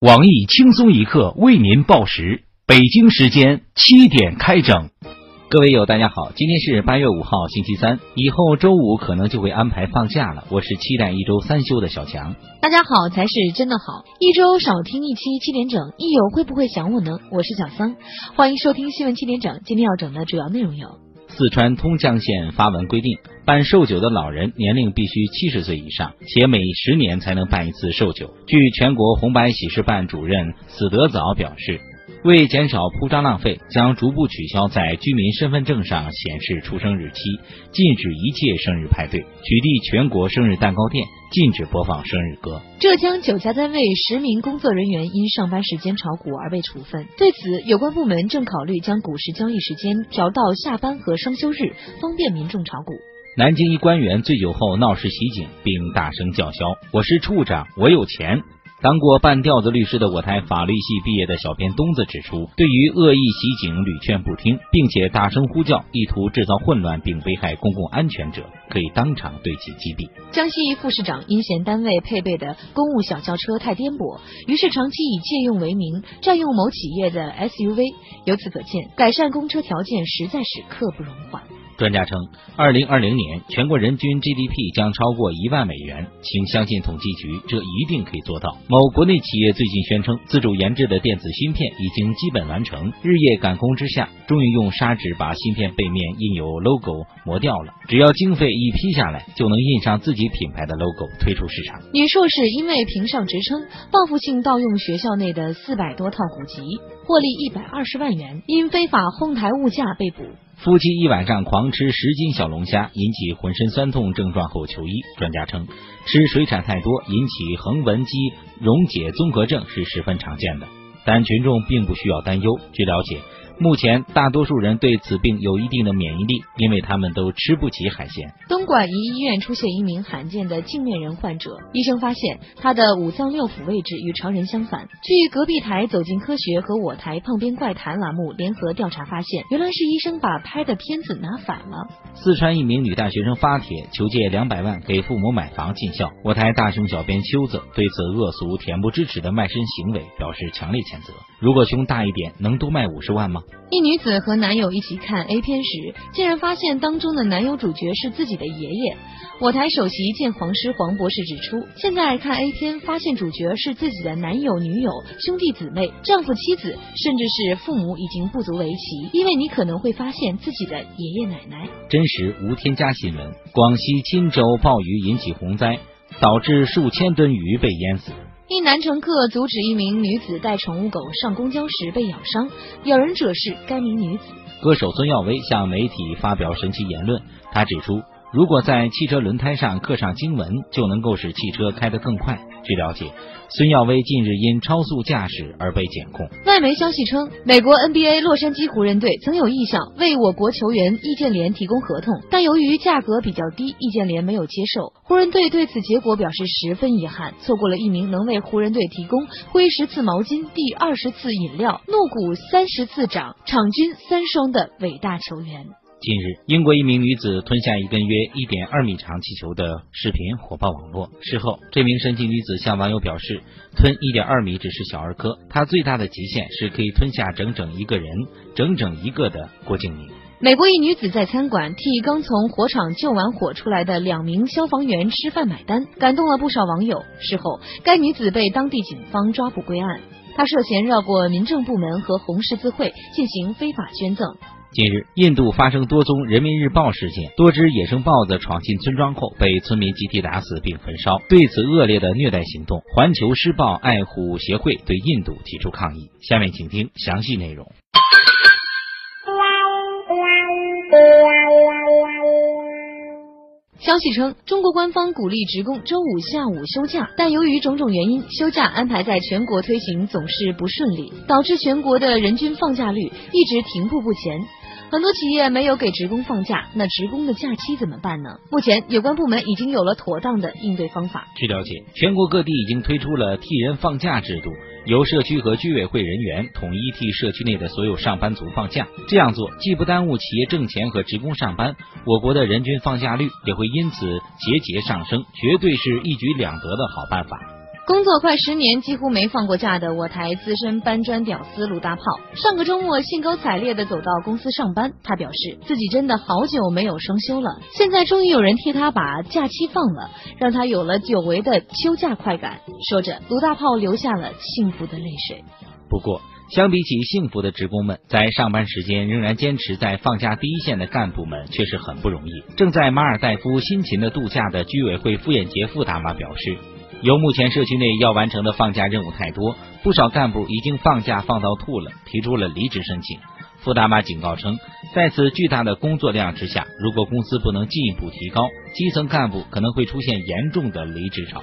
网易轻松一刻为您报时，北京时间七点开整。各位友，大家好，今天是八月五号，星期三，以后周五可能就会安排放假了。我是期待一周三休的小强。大家好才是真的好，一周少听一期七点整，益友会不会想我呢？我是小桑，欢迎收听新闻七点整。今天要整的主要内容有。四川通江县发文规定，办寿酒的老人年龄必须七十岁以上，且每十年才能办一次寿酒。据全国红白喜事办主任死得早表示。为减少铺张浪费，将逐步取消在居民身份证上显示出生日期，禁止一切生日派对，取缔全国生日蛋糕店，禁止播放生日歌。浙江九家单位十名工作人员因上班时间炒股而被处分，对此，有关部门正考虑将股市交易时间调到下班和双休日，方便民众炒股。南京一官员醉酒后闹事袭警，并大声叫嚣：“我是处长，我有钱。”当过半吊子律师的我台法律系毕业的小编东子指出，对于恶意袭警屡劝不听，并且大声呼叫，意图制造混乱并危害公共安全者，可以当场对其击毙。江西副市长因嫌单位配备的公务小轿车太颠簸，于是长期以借用为名占用某企业的 SUV。由此可见，改善公车条件实在是刻不容缓。专家称，二零二零年全国人均 GDP 将超过一万美元，请相信统计局，这一定可以做到。某国内企业最近宣称，自主研制的电子芯片已经基本完成，日夜赶工之下，终于用砂纸把芯片背面印有 logo 磨掉了。只要经费一批下来，就能印上自己品牌的 logo 推出市场。女硕士因为评上职称，报复性盗用学校内的四百多套古籍，获利一百二十万元，因非法哄抬物价被捕。夫妻一晚上狂吃十斤小龙虾，引起浑身酸痛症状后求医。专家称，吃水产太多引起横纹肌溶解综合症是十分常见的，但群众并不需要担忧。据了解。目前，大多数人对此病有一定的免疫力，因为他们都吃不起海鲜。东莞一医院出现一名罕见的镜面人患者，医生发现他的五脏六腑位置与常人相反。据隔壁台《走进科学》和我台《胖边怪谈》栏目联合调查发现，原来是医生把拍的片子拿反了。四川一名女大学生发帖求借两百万给父母买房尽孝，我台大胸小编秋子对此恶俗、恬不知耻的卖身行为表示强烈谴责。如果胸大一点，能多卖五十万吗？一女子和男友一起看 A 片时，竟然发现当中的男友主角是自己的爷爷。我台首席鉴黄师黄博士指出，现在看 A 片发现主角是自己的男友、女友、兄弟姊妹、丈夫、妻子，甚至是父母，已经不足为奇，因为你可能会发现自己的爷爷奶奶。真实无添加新闻：广西钦州暴雨引起洪灾，导致数千吨鱼被淹死。一男乘客阻止一名女子带宠物狗上公交时被咬伤，咬人者是该名女子。歌手孙耀威向媒体发表神奇言论，他指出，如果在汽车轮胎上刻上经文，就能够使汽车开得更快。据了解。孙耀威近日因超速驾驶而被检控。外媒消息称，美国 NBA 洛杉矶湖人队曾有意向为我国球员易建联提供合同，但由于价格比较低，易建联没有接受。湖人队对此结果表示十分遗憾，错过了一名能为湖人队提供挥十次毛巾、递二十次饮料、怒鼓三十次掌、场均三双的伟大球员。近日，英国一名女子吞下一根约一点二米长气球的视频火爆网络。事后，这名神奇女子向网友表示，吞一点二米只是小儿科，她最大的极限是可以吞下整整一个人，整整一个的郭敬明。美国一女子在餐馆替刚从火场救完火出来的两名消防员吃饭买单，感动了不少网友。事后，该女子被当地警方抓捕归案，她涉嫌绕过民政部门和红十字会进行非法捐赠。近日，印度发生多宗人民日报事件，多只野生豹子闯进村庄后被村民集体打死并焚烧。对此恶劣的虐待行动，环球施暴爱护协会对印度提出抗议。下面请听详细内容。消息称，中国官方鼓励职工周五下午休假，但由于种种原因，休假安排在全国推行总是不顺利，导致全国的人均放假率一直停步不前。很多企业没有给职工放假，那职工的假期怎么办呢？目前有关部门已经有了妥当的应对方法。据了解，全国各地已经推出了替人放假制度，由社区和居委会人员统一替社区内的所有上班族放假。这样做既不耽误企业挣钱和职工上班，我国的人均放假率也会因此节节上升，绝对是一举两得的好办法。工作快十年，几乎没放过假的我台资深搬砖屌丝鲁大炮，上个周末兴高采烈的走到公司上班。他表示自己真的好久没有双休了，现在终于有人替他把假期放了，让他有了久违的休假快感。说着，鲁大炮流下了幸福的泪水。不过，相比起幸福的职工们，在上班时间仍然坚持在放假第一线的干部们却是很不容易。正在马尔代夫辛勤的度假的居委会傅艳杰傅大妈表示。由目前社区内要完成的放假任务太多，不少干部已经放假放到吐了，提出了离职申请。付大妈警告称，在此巨大的工作量之下，如果公司不能进一步提高，基层干部可能会出现严重的离职潮。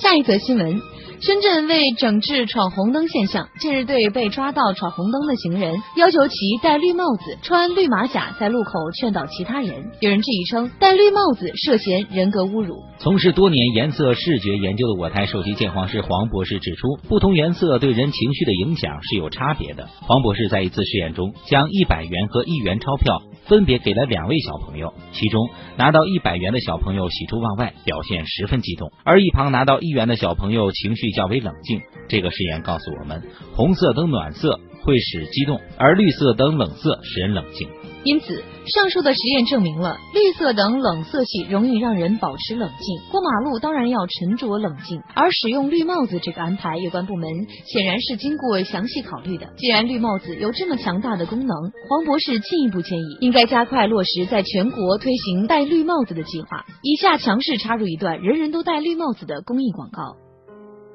下一则新闻。深圳为整治闯红灯现象，近日对被抓到闯红灯的行人，要求其戴绿帽子、穿绿马甲，在路口劝导其他人。有人质疑称，戴绿帽子涉嫌人格侮辱。从事多年颜色视觉研究的我台首席鉴黄师黄博士指出，不同颜色对人情绪的影响是有差别的。黄博士在一次试验中，将一百元和一元钞票分别给了两位小朋友，其中拿到一百元的小朋友喜出望外，表现十分激动，而一旁拿到一元的小朋友情绪。较为冷静。这个实验告诉我们，红色灯暖色会使激动，而绿色灯冷色使人冷静。因此，上述的实验证明了绿色等冷色系容易让人保持冷静。过马路当然要沉着冷静，而使用绿帽子这个安排，有关部门显然是经过详细考虑的。既然绿帽子有这么强大的功能，黄博士进一步建议，应该加快落实在全国推行戴绿帽子的计划。以下强势插入一段人人都戴绿帽子的公益广告。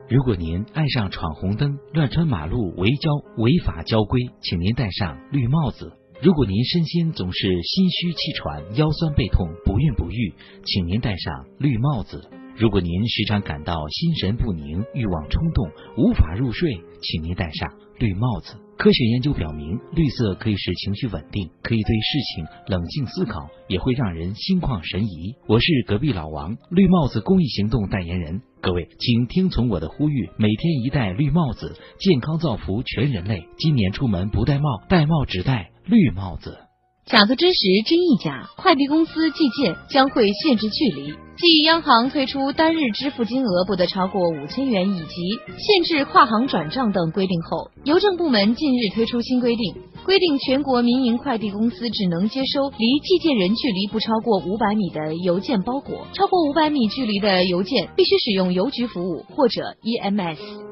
如果您爱上闯红灯、乱穿马路、违交、违法交规，请您戴上绿帽子；如果您身心总是心虚气喘、腰酸背痛、不孕不育，请您戴上绿帽子；如果您时常感到心神不宁、欲望冲动、无法入睡，请您戴上绿帽子。科学研究表明，绿色可以使情绪稳定，可以对事情冷静思考，也会让人心旷神怡。我是隔壁老王，绿帽子公益行动代言人。各位，请听从我的呼吁，每天一戴绿帽子，健康造福全人类。今年出门不戴帽，戴帽只戴绿帽子。假的真实，真亦假。快递公司寄件将会限制距离。继央行推出单日支付金额不得超过五千元以及限制跨行转账等规定后，邮政部门近日推出新规定，规定全国民营快递公司只能接收离寄件人距离不超过五百米的邮件包裹，超过五百米距离的邮件必须使用邮局服务或者 EMS。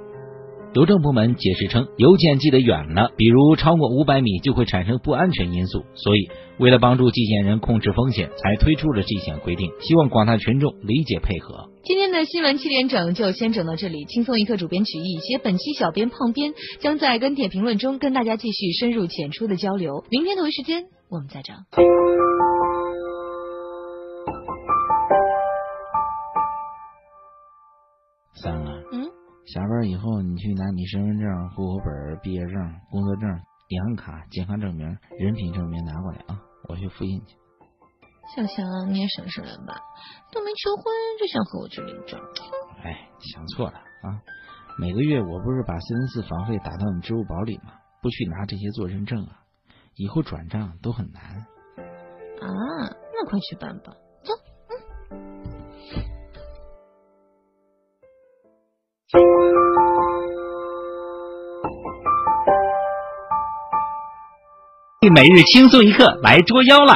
邮政部门解释称，邮件寄得远了，比如超过五百米，就会产生不安全因素，所以为了帮助寄件人控制风险，才推出了这项规定，希望广大群众理解配合。今天的新闻七点整就先整到这里，轻松一刻主编曲艺写本期小编胖编将在跟帖评论中跟大家继续深入浅出的交流。明天同一时间我们再整。三啊，嗯。下班以后，你去拿你身份证、户口本、毕业证、工作证、银行卡、健康证明、人品证明拿过来啊！我去复印去。小翔，你也省事了吧，都没求婚就想和我去领证。哎，想错了啊！每个月我不是把四零四房费打到你支付宝里吗？不去拿这些做认证啊，以后转账都很难。啊，那快去办吧。每日轻松一刻来捉妖了！